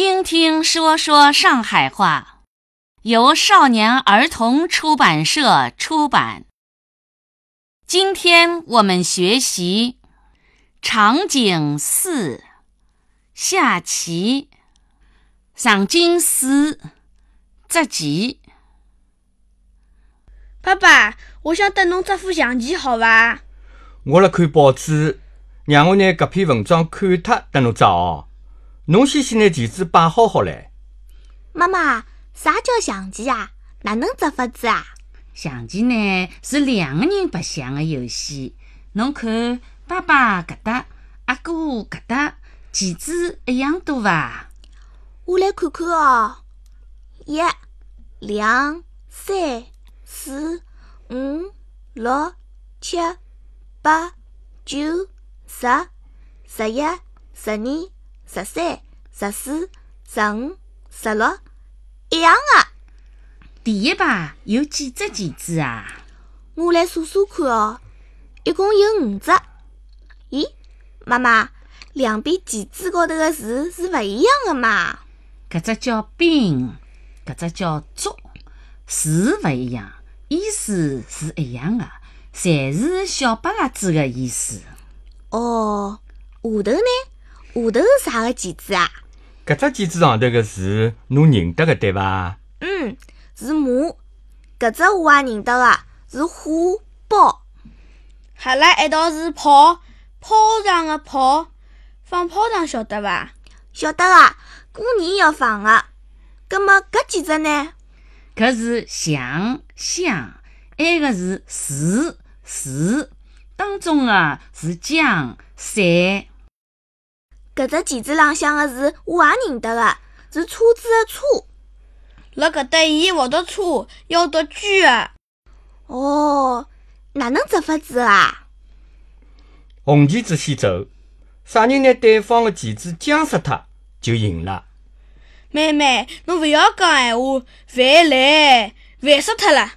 听听说说上海话，由少年儿童出版社出版。今天我们学习场景四：下棋。场景四：捉棋。爸爸，我想得侬这副象棋，好伐？我辣看报纸，让我拿搿篇文章看脱，得侬捉哦。侬先去拿棋子摆好好唻。妈妈，啥叫象棋啊？哪能捉法子啊？象棋呢是两个人白相的游戏。侬看，爸爸搿搭，阿哥搿搭，棋子一样多伐？我来看看哦。一、两、三、四、五、六、七、八、九、十、十一、十二。十三、十四、十五、十六，一样的。第一排有几只棋子啊？我来数数看哦，一共有五只。咦，妈妈，两边棋子高头的字是勿一样的嘛？搿只叫兵，搿只叫卒，字勿一样，意思是一样的，侪是小白鸭子的意思。哦，下头呢？下头是啥个棋子啊？搿只棋子上头个字，侬认得个对伐？嗯，是马。搿只我也认得个，是虎豹。哈拉一道是炮，炮仗个炮，放炮仗晓得伐？晓得个，过年要放个。葛末搿几只呢？搿是象象，埃个是士士，当中个是将赛。搿只棋子浪向个字我也认得个，是车子个车。辣搿搭，伊勿读车，要读车个。哦，哪能捉法子啊？红棋子先走，啥人拿对方个棋子将死脱，就赢了。妹妹，侬勿要讲闲话，烦来，烦死脱了。